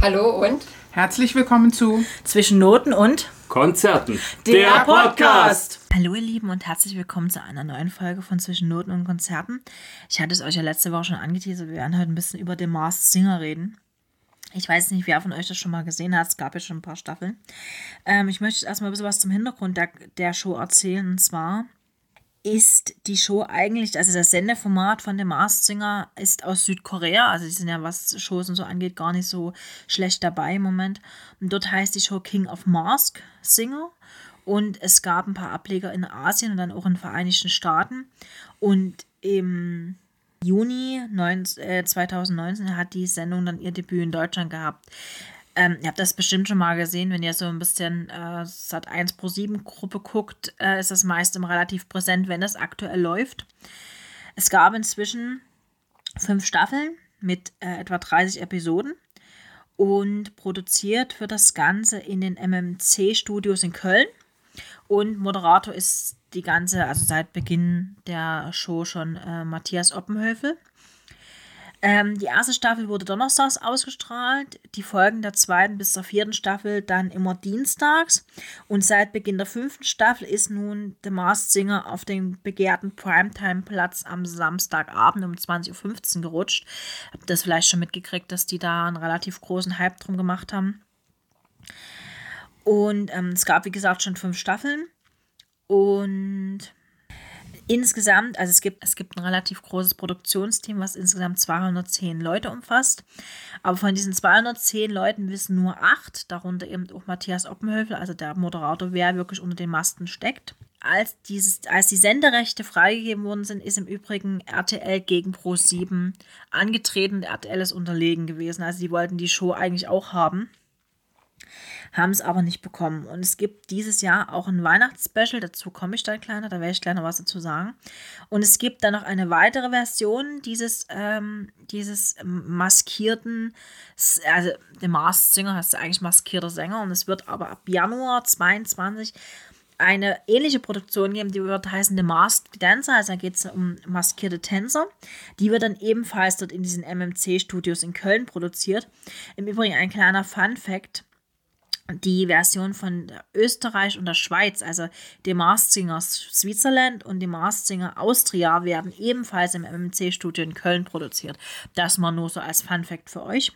Hallo und Herzlich willkommen zu Zwischen Noten und Konzerten. der Podcast. Hallo ihr Lieben und herzlich willkommen zu einer neuen Folge von Zwischen Noten und Konzerten. Ich hatte es euch ja letzte Woche schon angeteasert, wir werden heute ein bisschen über den Masked Singer reden. Ich weiß nicht, wer von euch das schon mal gesehen hat, es gab ja schon ein paar Staffeln. Ähm, ich möchte erstmal ein bisschen was zum Hintergrund der, der Show erzählen und zwar ist die Show eigentlich, also das Sendeformat von dem Masked Singer ist aus Südkorea, also die sind ja, was Shows und so angeht, gar nicht so schlecht dabei im Moment. Und dort heißt die Show King of Mask Singer und es gab ein paar Ableger in Asien und dann auch in den Vereinigten Staaten und im Juni 19, äh, 2019 hat die Sendung dann ihr Debüt in Deutschland gehabt. Ähm, ihr habt das bestimmt schon mal gesehen, wenn ihr so ein bisschen äh, Sat 1 Pro 7 Gruppe guckt, äh, ist das meist immer relativ präsent, wenn es aktuell läuft. Es gab inzwischen fünf Staffeln mit äh, etwa 30 Episoden und produziert wird das Ganze in den MMC-Studios in Köln. Und Moderator ist die ganze, also seit Beginn der Show schon äh, Matthias Oppenhöfel. Ähm, die erste Staffel wurde donnerstags ausgestrahlt, die Folgen der zweiten bis zur vierten Staffel dann immer dienstags. Und seit Beginn der fünften Staffel ist nun The Masked Singer auf den begehrten Primetime-Platz am Samstagabend um 20.15 Uhr gerutscht. Habt ihr das vielleicht schon mitgekriegt, dass die da einen relativ großen Hype drum gemacht haben? Und ähm, es gab, wie gesagt, schon fünf Staffeln. Und insgesamt, also es gibt, es gibt ein relativ großes Produktionsteam, was insgesamt 210 Leute umfasst. Aber von diesen 210 Leuten wissen nur acht, darunter eben auch Matthias Oppenhöfel, also der Moderator, wer wirklich unter den Masten steckt. Als, dieses, als die Senderechte freigegeben worden sind, ist im Übrigen RTL gegen Pro7 angetreten. RTL ist unterlegen gewesen. Also die wollten die Show eigentlich auch haben haben es aber nicht bekommen. Und es gibt dieses Jahr auch ein Weihnachtsspecial, dazu komme ich dann kleiner, da werde ich noch was dazu sagen. Und es gibt dann noch eine weitere Version dieses, ähm, dieses maskierten, also der Masked Singer heißt eigentlich maskierter Sänger und es wird aber ab Januar 22 eine ähnliche Produktion geben, die wird heißen The Masked Dancer, also da geht es um maskierte Tänzer. Die wird dann ebenfalls dort in diesen MMC-Studios in Köln produziert. Im Übrigen ein kleiner Fun-Fact die Version von Österreich und der Schweiz, also die Masked Singer Switzerland und die Masked Singer Austria, werden ebenfalls im MMC-Studio in Köln produziert. Das mal nur so als Fun Fact für euch.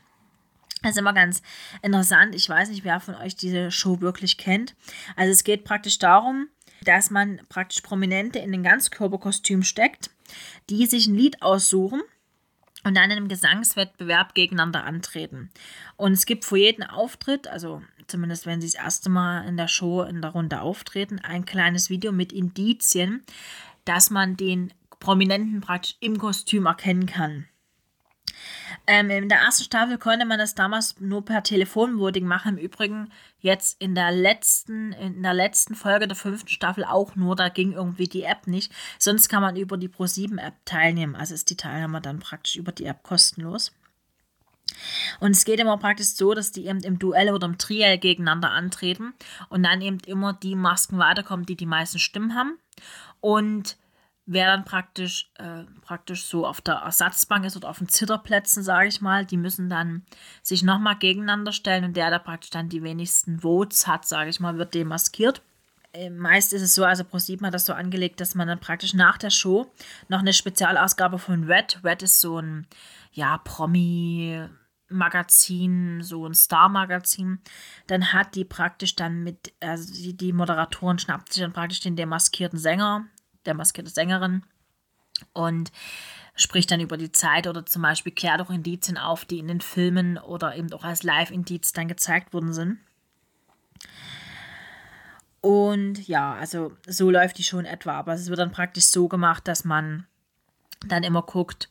Das ist immer ganz interessant. Ich weiß nicht, wer von euch diese Show wirklich kennt. Also es geht praktisch darum, dass man praktisch Prominente in den Ganzkörperkostüm steckt, die sich ein Lied aussuchen und dann in einem Gesangswettbewerb gegeneinander antreten. Und es gibt vor jedem Auftritt, also zumindest wenn sie das erste Mal in der Show in der Runde auftreten, ein kleines Video mit Indizien, dass man den Prominenten praktisch im Kostüm erkennen kann. Ähm, in der ersten Staffel konnte man das damals nur per Telefonvoting machen. Im Übrigen jetzt in der letzten, in der letzten Folge der fünften Staffel auch nur. Da ging irgendwie die App nicht. Sonst kann man über die Pro7-App teilnehmen. Also ist die Teilnahme dann praktisch über die App kostenlos. Und es geht immer praktisch so, dass die eben im Duell oder im Triell gegeneinander antreten und dann eben immer die Masken weiterkommen, die die meisten Stimmen haben. Und wer dann praktisch, äh, praktisch so auf der Ersatzbank ist oder auf den Zitterplätzen, sage ich mal, die müssen dann sich nochmal gegeneinander stellen und der, der praktisch dann die wenigsten Votes hat, sage ich mal, wird demaskiert. Äh, meist ist es so, also ProSieben hat das so angelegt, dass man dann praktisch nach der Show noch eine Spezialausgabe von Red, Red ist so ein, ja, Promi, Magazin, so ein Star-Magazin, dann hat die praktisch dann mit, also die, die Moderatoren schnappt sich dann praktisch den demaskierten Sänger, der maskierte Sängerin und spricht dann über die Zeit oder zum Beispiel klärt auch Indizien auf, die in den Filmen oder eben auch als Live-Indiz dann gezeigt worden sind. Und ja, also so läuft die schon etwa, aber es wird dann praktisch so gemacht, dass man dann immer guckt,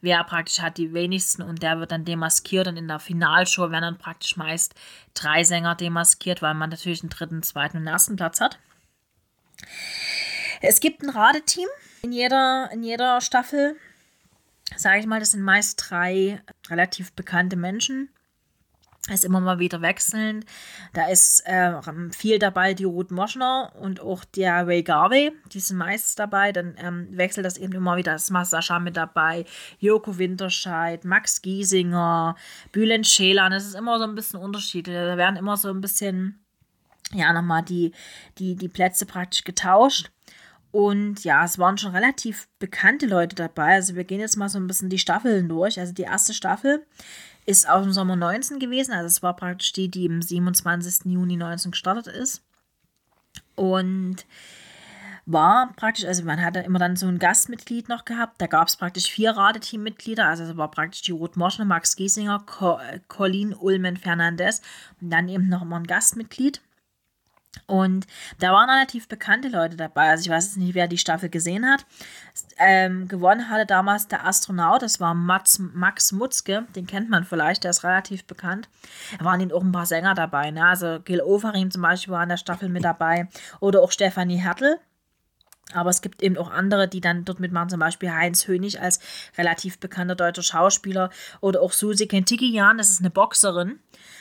wer praktisch hat die wenigsten und der wird dann demaskiert und in der Finalshow werden dann praktisch meist drei Sänger demaskiert, weil man natürlich einen dritten, zweiten und ersten Platz hat. Es gibt ein Radeteam in jeder, in jeder Staffel. Sage ich mal, das sind meist drei relativ bekannte Menschen. ist immer mal wieder wechselnd. Da ist äh, viel dabei, die Ruth Moschner und auch der Ray Garvey, die sind meist dabei. Dann ähm, wechselt das eben immer wieder. Das ist Sascha mit dabei, Joko Winterscheid, Max Giesinger, Bülent Schelan. Das ist immer so ein bisschen unterschiedlich. Da werden immer so ein bisschen, ja, nochmal die, die, die Plätze praktisch getauscht. Und ja, es waren schon relativ bekannte Leute dabei. Also wir gehen jetzt mal so ein bisschen die Staffeln durch. Also die erste Staffel ist aus dem Sommer 19 gewesen. Also es war praktisch die, die im 27. Juni 19 gestartet ist. Und war praktisch, also man hatte immer dann so ein Gastmitglied noch gehabt. Da gab es praktisch vier Radeteammitglieder. Also es war praktisch die Ruth Moschner, Max Giesinger, Co Colin Ullman Fernandez und dann eben noch immer ein Gastmitglied. Und da waren relativ bekannte Leute dabei. Also ich weiß jetzt nicht, wer die Staffel gesehen hat. Ähm, gewonnen hatte damals der Astronaut, das war Mats, Max Mutzke, den kennt man vielleicht, der ist relativ bekannt. Da waren eben auch ein paar Sänger dabei. Ne? Also Gil Ofarim zum Beispiel war in der Staffel mit dabei. Oder auch Stefanie Hertel. Aber es gibt eben auch andere, die dann dort mitmachen, zum Beispiel Heinz Hönig als relativ bekannter deutscher Schauspieler oder auch Susi Kentikian, das ist eine Boxerin.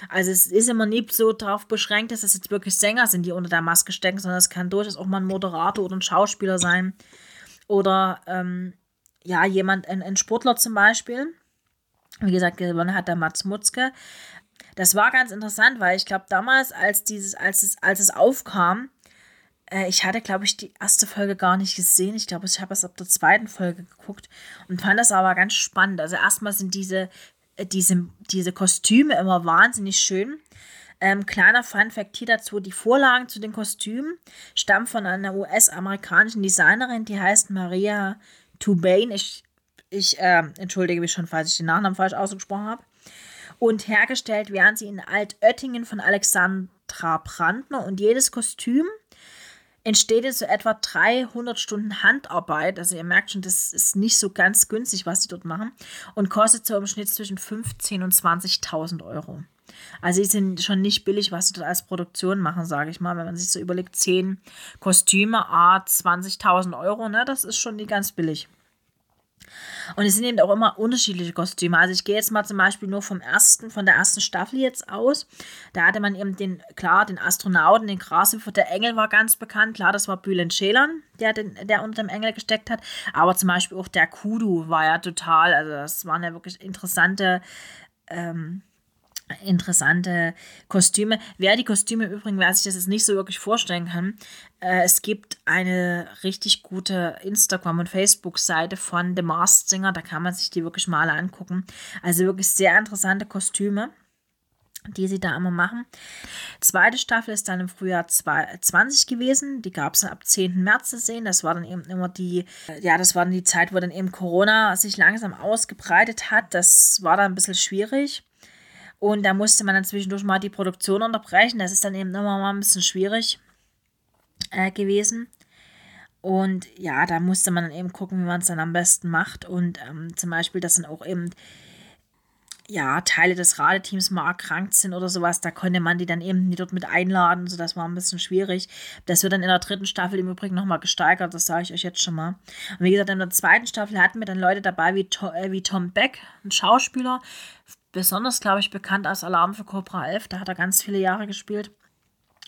Also es ist immer nicht so darauf beschränkt, dass es jetzt wirklich Sänger sind, die unter der Maske stecken, sondern es kann durchaus auch mal ein Moderator oder ein Schauspieler sein. Oder ähm, ja, jemand, ein, ein Sportler zum Beispiel. Wie gesagt, gewonnen hat der Mats Mutzke. Das war ganz interessant, weil ich glaube, damals, als dieses, als es, als es aufkam, äh, ich hatte, glaube ich, die erste Folge gar nicht gesehen. Ich glaube, ich habe es ab der zweiten Folge geguckt und fand das aber ganz spannend. Also erstmal sind diese, äh, diese, diese Kostüme immer wahnsinnig schön. Ähm, kleiner Fun-Fact hier dazu: Die Vorlagen zu den Kostümen stammen von einer US-amerikanischen Designerin, die heißt Maria Tubain. Ich, ich äh, entschuldige mich schon, falls ich den Nachnamen falsch ausgesprochen habe. Und hergestellt werden sie in Altöttingen von Alexandra Brandner. Und jedes Kostüm entsteht jetzt so etwa 300 Stunden Handarbeit. Also ihr merkt schon, das ist nicht so ganz günstig, was sie dort machen. Und kostet so im Schnitt zwischen 15.000 und 20.000 Euro. Also die sind schon nicht billig, was sie dort als Produktion machen, sage ich mal. Wenn man sich so überlegt, 10 Kostüme, a 20.000 Euro, ne, das ist schon nicht ganz billig. Und es sind eben auch immer unterschiedliche Kostüme. Also ich gehe jetzt mal zum Beispiel nur vom ersten, von der ersten Staffel jetzt aus. Da hatte man eben den, klar, den Astronauten, den Grashüpfer, der Engel war ganz bekannt. Klar, das war Bülent Schelan, der, der unter dem Engel gesteckt hat. Aber zum Beispiel auch der Kudu war ja total, also das waren ja wirklich interessante ähm, interessante Kostüme. Wer die Kostüme übrigens, wer sich das jetzt nicht so wirklich vorstellen kann, äh, es gibt eine richtig gute Instagram- und Facebook-Seite von The Masked Singer, da kann man sich die wirklich mal angucken. Also wirklich sehr interessante Kostüme die sie da immer machen. Zweite Staffel ist dann im Frühjahr 20 gewesen. Die gab es ab 10. März zu sehen. Das war dann eben immer die, ja, das war dann die Zeit, wo dann eben Corona sich langsam ausgebreitet hat. Das war dann ein bisschen schwierig. Und da musste man dann zwischendurch mal die Produktion unterbrechen. Das ist dann eben immer mal ein bisschen schwierig äh, gewesen. Und ja, da musste man dann eben gucken, wie man es dann am besten macht. Und ähm, zum Beispiel, dass dann auch eben ja, Teile des Radeteams mal erkrankt sind oder sowas, da konnte man die dann eben nicht dort mit einladen, so das war ein bisschen schwierig. Das wird dann in der dritten Staffel im Übrigen nochmal gesteigert, das sage ich euch jetzt schon mal. Und wie gesagt, in der zweiten Staffel hatten wir dann Leute dabei wie, äh, wie Tom Beck, ein Schauspieler, besonders, glaube ich, bekannt als Alarm für Cobra 11. Da hat er ganz viele Jahre gespielt.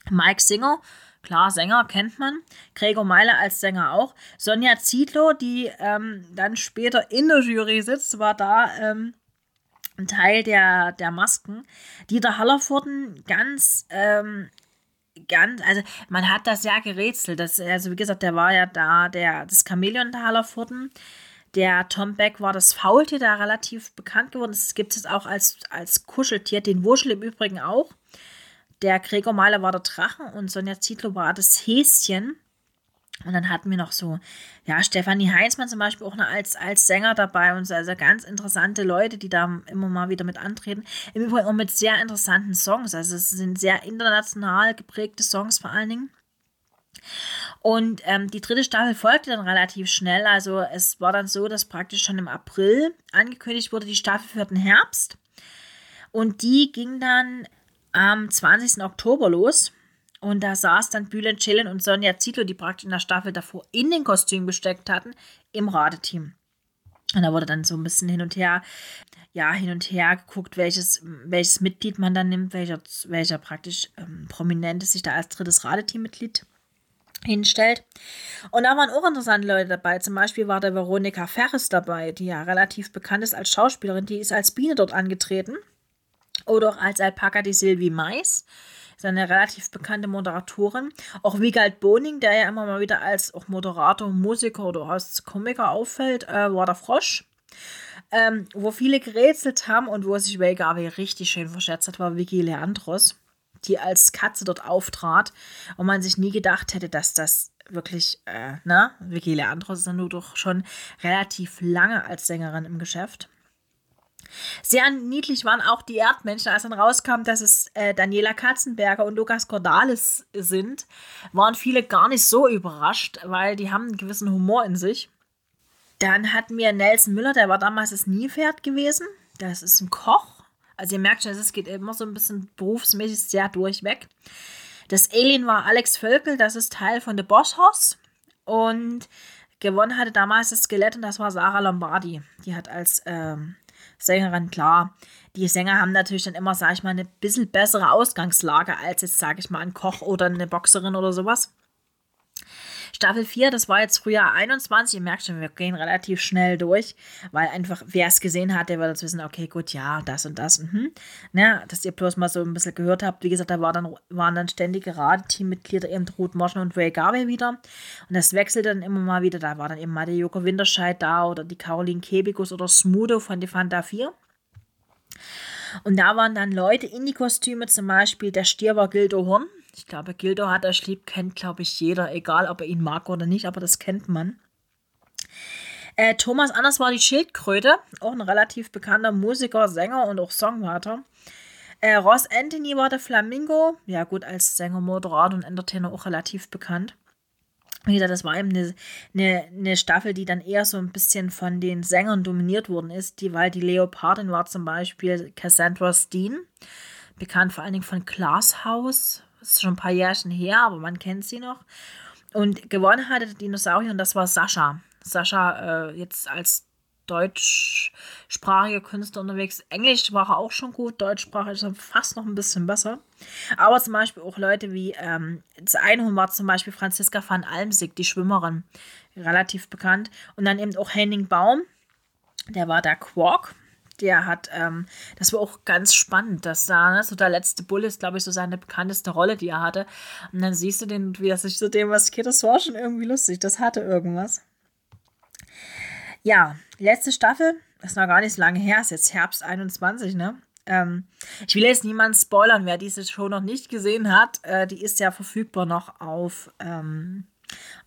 Mike Singer, klar, Sänger kennt man. Gregor Meiler als Sänger auch. Sonja Zietlow, die ähm, dann später in der Jury sitzt, war da ähm, ein Teil der, der Masken. Dieter Hallervorden, ganz, ähm, ganz, also man hat das ja gerätselt. Das, also wie gesagt, der war ja da, der, das Chamäleon der Hallervorden. Der Tom Beck war das Faultier, da relativ bekannt geworden Es gibt es auch als, als Kuscheltier, den Wurschel im Übrigen auch. Der Gregor Mahler war der Drachen und Sonja Zietlow war das Häschen. Und dann hatten wir noch so, ja, Stefanie Heinzmann zum Beispiel auch noch als, als Sänger dabei und so, also ganz interessante Leute, die da immer mal wieder mit antreten. Im Übrigen auch mit sehr interessanten Songs. Also es sind sehr international geprägte Songs vor allen Dingen. Und ähm, die dritte Staffel folgte dann relativ schnell. Also es war dann so, dass praktisch schon im April angekündigt wurde, die Staffel für den Herbst. Und die ging dann am 20. Oktober los. Und da saß dann Bülent Chillen und Sonja Zito, die praktisch in der Staffel davor in den Kostüm gesteckt hatten, im Radeteam. Und da wurde dann so ein bisschen hin und her, ja, hin und her geguckt, welches, welches Mitglied man dann nimmt, welcher, welcher praktisch ähm, Prominente sich da als drittes Radeteammitglied hinstellt. Und da waren auch interessante Leute dabei. Zum Beispiel war der Veronika Ferris dabei, die ja relativ bekannt ist als Schauspielerin. Die ist als Biene dort angetreten. Oder auch als Alpaka die Sylvie Mais. Ist eine relativ bekannte Moderatorin. Auch Wiegald Boning, der ja immer mal wieder als auch Moderator, Musiker oder als Komiker auffällt, äh, war der Frosch. Ähm, wo viele gerätselt haben und wo sich Waygabe richtig schön verschätzt hat, war Vicky Leandros die als Katze dort auftrat und man sich nie gedacht hätte, dass das wirklich, äh, na, Vicky Leandros ist dann nur doch schon relativ lange als Sängerin im Geschäft. Sehr niedlich waren auch die Erdmenschen, als dann rauskam, dass es äh, Daniela Katzenberger und Lukas Cordalis sind, waren viele gar nicht so überrascht, weil die haben einen gewissen Humor in sich. Dann hatten wir Nelson Müller, der war damals das Niepferd gewesen. Das ist ein Koch also ihr merkt schon, es geht immer so ein bisschen berufsmäßig sehr durchweg. Das Alien war Alex Völkel, das ist Teil von The Boss Hoss. Und gewonnen hatte damals das Skelett und das war Sarah Lombardi. Die hat als ähm, Sängerin, klar, die Sänger haben natürlich dann immer, sag ich mal, eine bisschen bessere Ausgangslage als jetzt, sag ich mal, ein Koch oder eine Boxerin oder sowas. Staffel 4, das war jetzt Frühjahr 21. Ihr merkt schon, wir gehen relativ schnell durch, weil einfach, wer es gesehen hat, der wird jetzt wissen, okay, gut, ja, das und das. Mhm. Ne, dass ihr bloß mal so ein bisschen gehört habt. Wie gesagt, da war dann, waren dann ständige Radeteammitglieder eben Ruth Moschen und Ray Garvey wieder. Und das wechselte dann immer mal wieder. Da war dann eben mal der Joko Winterscheid da oder die Caroline Kebikus oder Smudo von die Fanta 4. Und da waren dann Leute in die Kostüme, zum Beispiel der Stier war Gildo Horn. Ich glaube, Gildo hat er lieb, kennt, glaube ich, jeder, egal ob er ihn mag oder nicht, aber das kennt man. Äh, Thomas Anders war die Schildkröte, auch ein relativ bekannter Musiker, Sänger und auch Songwriter. Äh, Ross Anthony war der Flamingo, ja gut, als Sänger, Moderator und Entertainer auch relativ bekannt. Wie gesagt, das war eben eine, eine, eine, Staffel, die dann eher so ein bisschen von den Sängern dominiert worden ist, die, weil die Leopardin war zum Beispiel Cassandra Steen, bekannt vor allen Dingen von Glasshouse, ist schon ein paar Jährchen her, aber man kennt sie noch. Und gewonnen hatte der Dinosaurier und das war Sascha. Sascha äh, jetzt als deutschsprachiger Künstler unterwegs. Englisch war auch schon gut, deutschsprachig ist fast noch ein bisschen besser. Aber zum Beispiel auch Leute wie, ähm, das eine war zum Beispiel Franziska van Almsig, die Schwimmerin, relativ bekannt. Und dann eben auch Henning Baum, der war der Quark, der hat, ähm, das war auch ganz spannend, dass da, ne, so der letzte Bull ist, glaube ich, so seine bekannteste Rolle, die er hatte. Und dann siehst du den, wie er sich zu dem was geht, das war schon irgendwie lustig, das hatte irgendwas. Ja, letzte Staffel, das ist noch gar nicht so lange her, ist jetzt Herbst 21, ne? Ähm, ich will jetzt niemanden spoilern, wer diese Show noch nicht gesehen hat. Äh, die ist ja verfügbar noch auf ähm,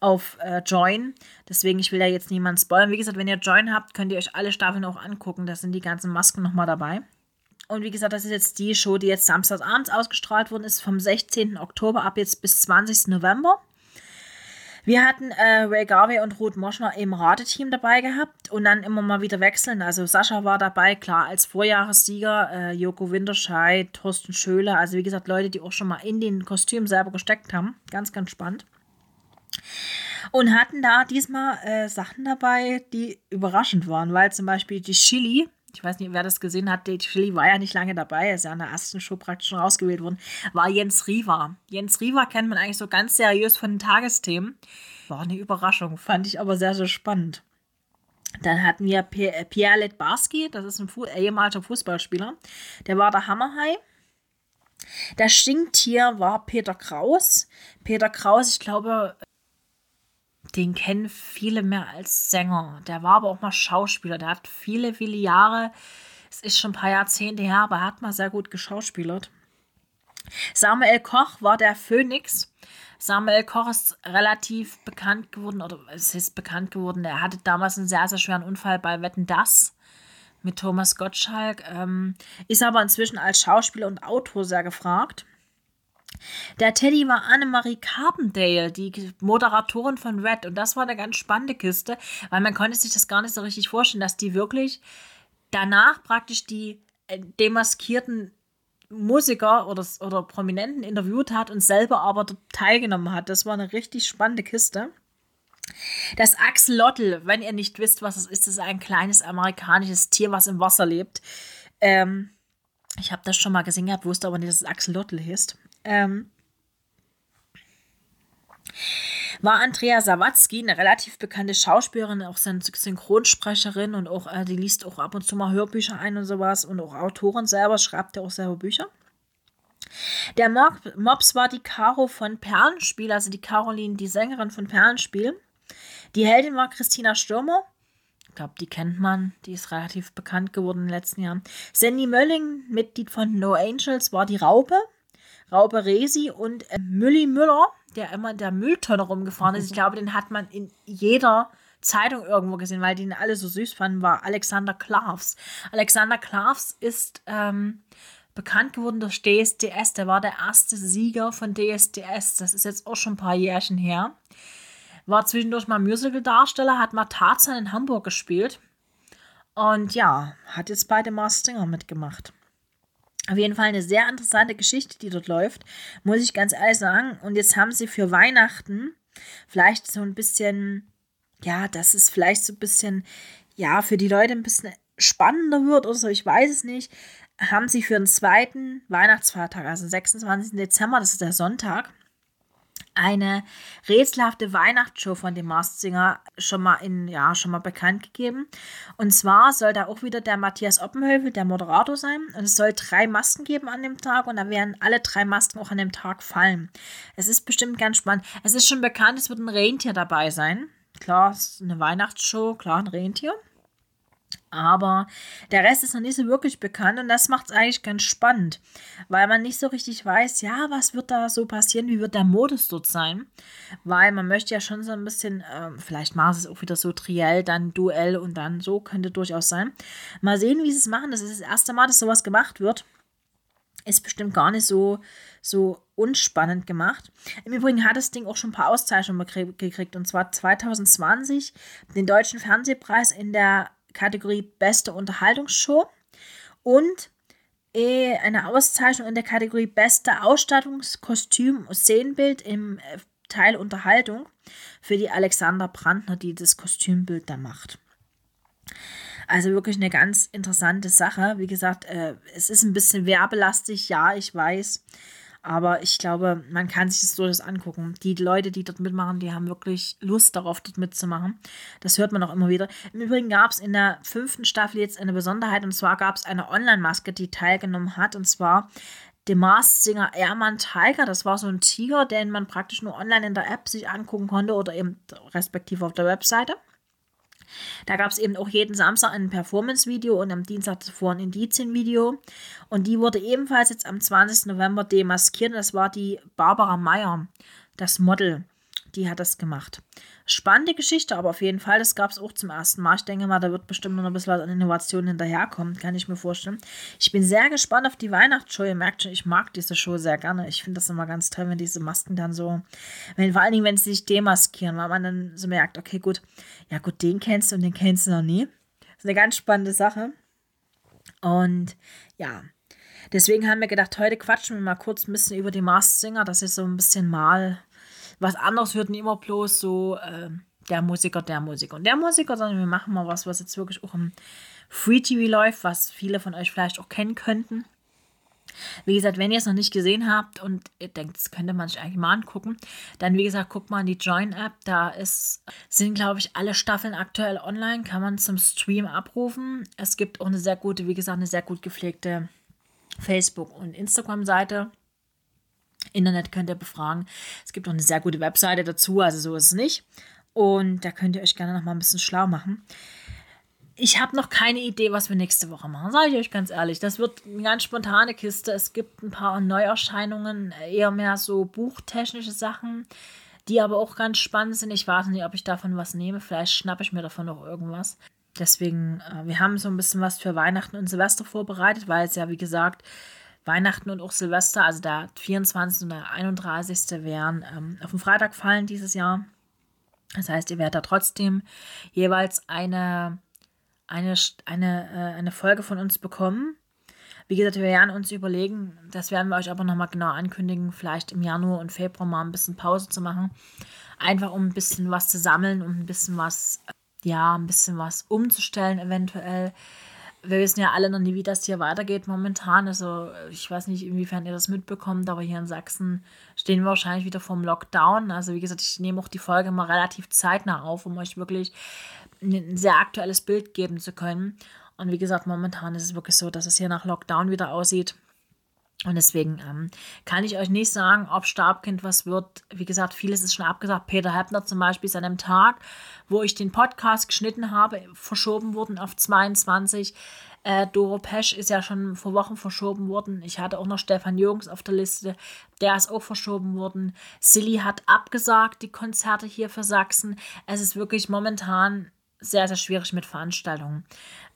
auf äh, Join. Deswegen, ich will da jetzt niemanden spoilern. Wie gesagt, wenn ihr Join habt, könnt ihr euch alle Staffeln auch angucken. Da sind die ganzen Masken nochmal dabei. Und wie gesagt, das ist jetzt die Show, die jetzt samstagsabends ausgestrahlt worden ist, vom 16. Oktober ab jetzt bis 20. November. Wir hatten äh, Ray Garvey und Ruth Moschner im Rateteam dabei gehabt und dann immer mal wieder wechseln. Also Sascha war dabei, klar, als Vorjahressieger, äh, Joko Winterscheid, Thorsten Schöle, also wie gesagt, Leute, die auch schon mal in den Kostüm selber gesteckt haben. Ganz, ganz spannend. Und hatten da diesmal äh, Sachen dabei, die überraschend waren, weil zum Beispiel die Chili, ich weiß nicht, wer das gesehen hat, die Chili war ja nicht lange dabei, er ist ja in der ersten Show praktisch schon rausgewählt worden, war Jens Riva. Jens Riva kennt man eigentlich so ganz seriös von den Tagesthemen. War eine Überraschung, fand ich aber sehr, sehr spannend. Dann hatten wir äh, Pierre Letbarski, das ist ein Fu ehemaliger Fußballspieler. Der war der Hammerhai. Das Stinktier war Peter Kraus. Peter Kraus, ich glaube, den kennen viele mehr als Sänger. Der war aber auch mal Schauspieler. Der hat viele, viele Jahre, es ist schon ein paar Jahrzehnte her, aber er hat mal sehr gut geschauspielert. Samuel Koch war der Phönix. Samuel Koch ist relativ bekannt geworden, oder es ist bekannt geworden, er hatte damals einen sehr, sehr schweren Unfall bei Wetten Das mit Thomas Gottschalk, ähm, ist aber inzwischen als Schauspieler und Autor sehr gefragt. Der Teddy war Annemarie Carpendale, die Moderatorin von Red. Und das war eine ganz spannende Kiste, weil man konnte sich das gar nicht so richtig vorstellen, dass die wirklich danach praktisch die äh, demaskierten Musiker oder, oder Prominenten interviewt hat und selber aber teilgenommen hat. Das war eine richtig spannende Kiste. Das Axolotl, wenn ihr nicht wisst, was es ist, ist ein kleines amerikanisches Tier, was im Wasser lebt. Ähm, ich habe das schon mal gesehen gehabt, wusste aber nicht, dass es Axolotl ist. Ähm, war Andrea Sawatzki, eine relativ bekannte Schauspielerin, auch Synchronsprecherin und auch, äh, die liest auch ab und zu mal Hörbücher ein und sowas und auch Autorin selber, schreibt ja auch selber Bücher. Der Mops war die Caro von Perlenspiel, also die Caroline, die Sängerin von Perlenspiel. Die Heldin war Christina Stürmer. Glaube, die kennt man. Die ist relativ bekannt geworden in den letzten Jahren. Sandy Mölling, Mitglied von No Angels, war die Raupe. Raupe Resi und äh, Mülli Müller, der immer in der Mülltonne rumgefahren ist. Ich glaube, den hat man in jeder Zeitung irgendwo gesehen, weil die ihn alle so süß fanden, war Alexander Klavs. Alexander Klavs ist ähm, bekannt geworden durch DSDS. Der war der erste Sieger von DSDS. Das ist jetzt auch schon ein paar Jährchen her. War zwischendurch mal Musical-Darsteller, hat mal Tarzan in Hamburg gespielt. Und ja, hat jetzt bei The Mars Singer mitgemacht. Auf jeden Fall eine sehr interessante Geschichte, die dort läuft, muss ich ganz ehrlich sagen. Und jetzt haben sie für Weihnachten vielleicht so ein bisschen, ja, dass es vielleicht so ein bisschen, ja, für die Leute ein bisschen spannender wird oder so, ich weiß es nicht, haben sie für den zweiten Weihnachtsfeiertag, also 26. Dezember, das ist der Sonntag, eine rätselhafte Weihnachtsshow von dem Masked schon mal in, ja, schon mal bekannt gegeben. Und zwar soll da auch wieder der Matthias Oppenhövel der Moderator sein. Und es soll drei Masken geben an dem Tag und da werden alle drei Masken auch an dem Tag fallen. Es ist bestimmt ganz spannend. Es ist schon bekannt, es wird ein Rentier dabei sein. Klar, es ist eine Weihnachtsshow, klar, ein Rentier. Aber der Rest ist noch nicht so wirklich bekannt und das macht es eigentlich ganz spannend, weil man nicht so richtig weiß, ja, was wird da so passieren, wie wird der Modus dort sein, weil man möchte ja schon so ein bisschen, äh, vielleicht sie es auch wieder so Triell, dann Duell und dann so, könnte durchaus sein. Mal sehen, wie sie es machen, das ist das erste Mal, dass sowas gemacht wird. Ist bestimmt gar nicht so, so unspannend gemacht. Im Übrigen hat das Ding auch schon ein paar Auszeichnungen gekriegt und zwar 2020 den Deutschen Fernsehpreis in der Kategorie Beste Unterhaltungsshow und äh, eine Auszeichnung in der Kategorie Beste Ausstattungskostüm und Szenenbild im äh, Teil Unterhaltung für die Alexander Brandner, die das Kostümbild da macht. Also wirklich eine ganz interessante Sache. Wie gesagt, äh, es ist ein bisschen werbelastig, ja, ich weiß. Aber ich glaube, man kann sich das durchaus angucken. Die Leute, die dort mitmachen, die haben wirklich Lust darauf, dort mitzumachen. Das hört man auch immer wieder. Im Übrigen gab es in der fünften Staffel jetzt eine Besonderheit. Und zwar gab es eine Online-Maske, die teilgenommen hat. Und zwar der Masked Singer Airman Tiger. Das war so ein Tiger, den man praktisch nur online in der App sich angucken konnte oder eben respektive auf der Webseite. Da gab es eben auch jeden Samstag ein Performance-Video und am Dienstag zuvor ein Indizien-Video. Und die wurde ebenfalls jetzt am 20. November demaskiert. Das war die Barbara Meyer, das Model. Die hat das gemacht. Spannende Geschichte, aber auf jeden Fall, das gab es auch zum ersten Mal. Ich denke mal, da wird bestimmt noch ein bisschen was an Innovationen hinterherkommen, kann ich mir vorstellen. Ich bin sehr gespannt auf die Weihnachtsshow. Ihr merkt schon, ich mag diese Show sehr gerne. Ich finde das immer ganz toll, wenn diese Masken dann so, wenn, vor allen Dingen, wenn sie sich demaskieren, weil man dann so merkt, okay, gut, ja gut, den kennst du und den kennst du noch nie. Das ist eine ganz spannende Sache. Und ja, deswegen haben wir gedacht, heute quatschen wir mal kurz ein bisschen über die Masked Singer, dass ihr so ein bisschen mal was anderes wird nicht immer bloß so äh, der Musiker, der Musiker und der Musiker, sondern wir machen mal was, was jetzt wirklich auch im Free TV läuft, was viele von euch vielleicht auch kennen könnten. Wie gesagt, wenn ihr es noch nicht gesehen habt und ihr denkt, das könnte man sich eigentlich mal angucken, dann wie gesagt, guckt mal in die Join-App. Da ist, sind, glaube ich, alle Staffeln aktuell online, kann man zum Stream abrufen. Es gibt auch eine sehr gute, wie gesagt, eine sehr gut gepflegte Facebook- und Instagram-Seite. Internet könnt ihr befragen. Es gibt auch eine sehr gute Webseite dazu, also so ist es nicht. Und da könnt ihr euch gerne noch mal ein bisschen schlau machen. Ich habe noch keine Idee, was wir nächste Woche machen, sage ich euch ganz ehrlich. Das wird eine ganz spontane Kiste. Es gibt ein paar Neuerscheinungen, eher mehr so buchtechnische Sachen, die aber auch ganz spannend sind. Ich weiß nicht, ob ich davon was nehme. Vielleicht schnappe ich mir davon noch irgendwas. Deswegen, äh, wir haben so ein bisschen was für Weihnachten und Silvester vorbereitet, weil es ja, wie gesagt, Weihnachten und auch Silvester, also der 24. und der 31. werden ähm, auf den Freitag fallen dieses Jahr. Das heißt, ihr werdet da trotzdem jeweils eine, eine, eine, äh, eine Folge von uns bekommen. Wie gesagt, wir werden uns überlegen, das werden wir euch aber nochmal genau ankündigen, vielleicht im Januar und Februar mal ein bisschen Pause zu machen. Einfach um ein bisschen was zu sammeln, um ein bisschen was, ja, ein bisschen was umzustellen eventuell wir wissen ja alle noch nie, wie das hier weitergeht momentan. Also ich weiß nicht, inwiefern ihr das mitbekommt, aber hier in Sachsen stehen wir wahrscheinlich wieder vorm Lockdown. Also wie gesagt, ich nehme auch die Folge mal relativ zeitnah auf, um euch wirklich ein sehr aktuelles Bild geben zu können. Und wie gesagt, momentan ist es wirklich so, dass es hier nach Lockdown wieder aussieht. Und deswegen ähm, kann ich euch nicht sagen, ob Stabkind was wird. Wie gesagt, vieles ist schon abgesagt. Peter Heppner zum Beispiel ist an dem Tag, wo ich den Podcast geschnitten habe, verschoben worden auf 22. Äh, Doro Pesch ist ja schon vor Wochen verschoben worden. Ich hatte auch noch Stefan Jürgens auf der Liste. Der ist auch verschoben worden. Silly hat abgesagt, die Konzerte hier für Sachsen. Es ist wirklich momentan sehr, sehr schwierig mit Veranstaltungen.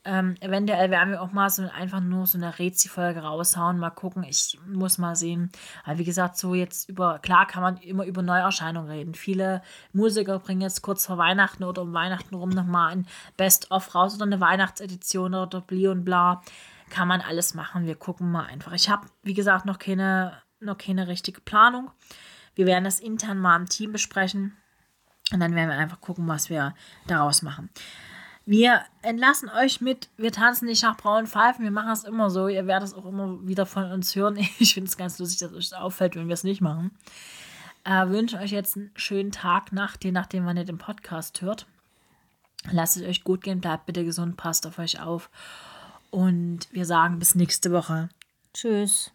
Ähm, eventuell werden wir auch mal so einfach nur so eine Rezi-Folge raushauen. Mal gucken. Ich muss mal sehen. Aber wie gesagt, so jetzt über, klar kann man immer über Neuerscheinungen reden. Viele Musiker bringen jetzt kurz vor Weihnachten oder um Weihnachten rum nochmal ein Best-of raus oder eine Weihnachtsedition oder Bli und bla. Kann man alles machen. Wir gucken mal einfach. Ich habe, wie gesagt, noch keine, noch keine richtige Planung. Wir werden das intern mal im Team besprechen. Und dann werden wir einfach gucken, was wir daraus machen. Wir entlassen euch mit, wir tanzen nicht nach braunen Pfeifen, wir machen es immer so. Ihr werdet es auch immer wieder von uns hören. Ich finde es ganz lustig, dass euch das auffällt, wenn wir es nicht machen. Äh, wünsche euch jetzt einen schönen Tag, Nacht, je nachdem, wann ihr den Podcast hört. Lasst es euch gut gehen, bleibt bitte gesund, passt auf euch auf. Und wir sagen bis nächste Woche. Tschüss.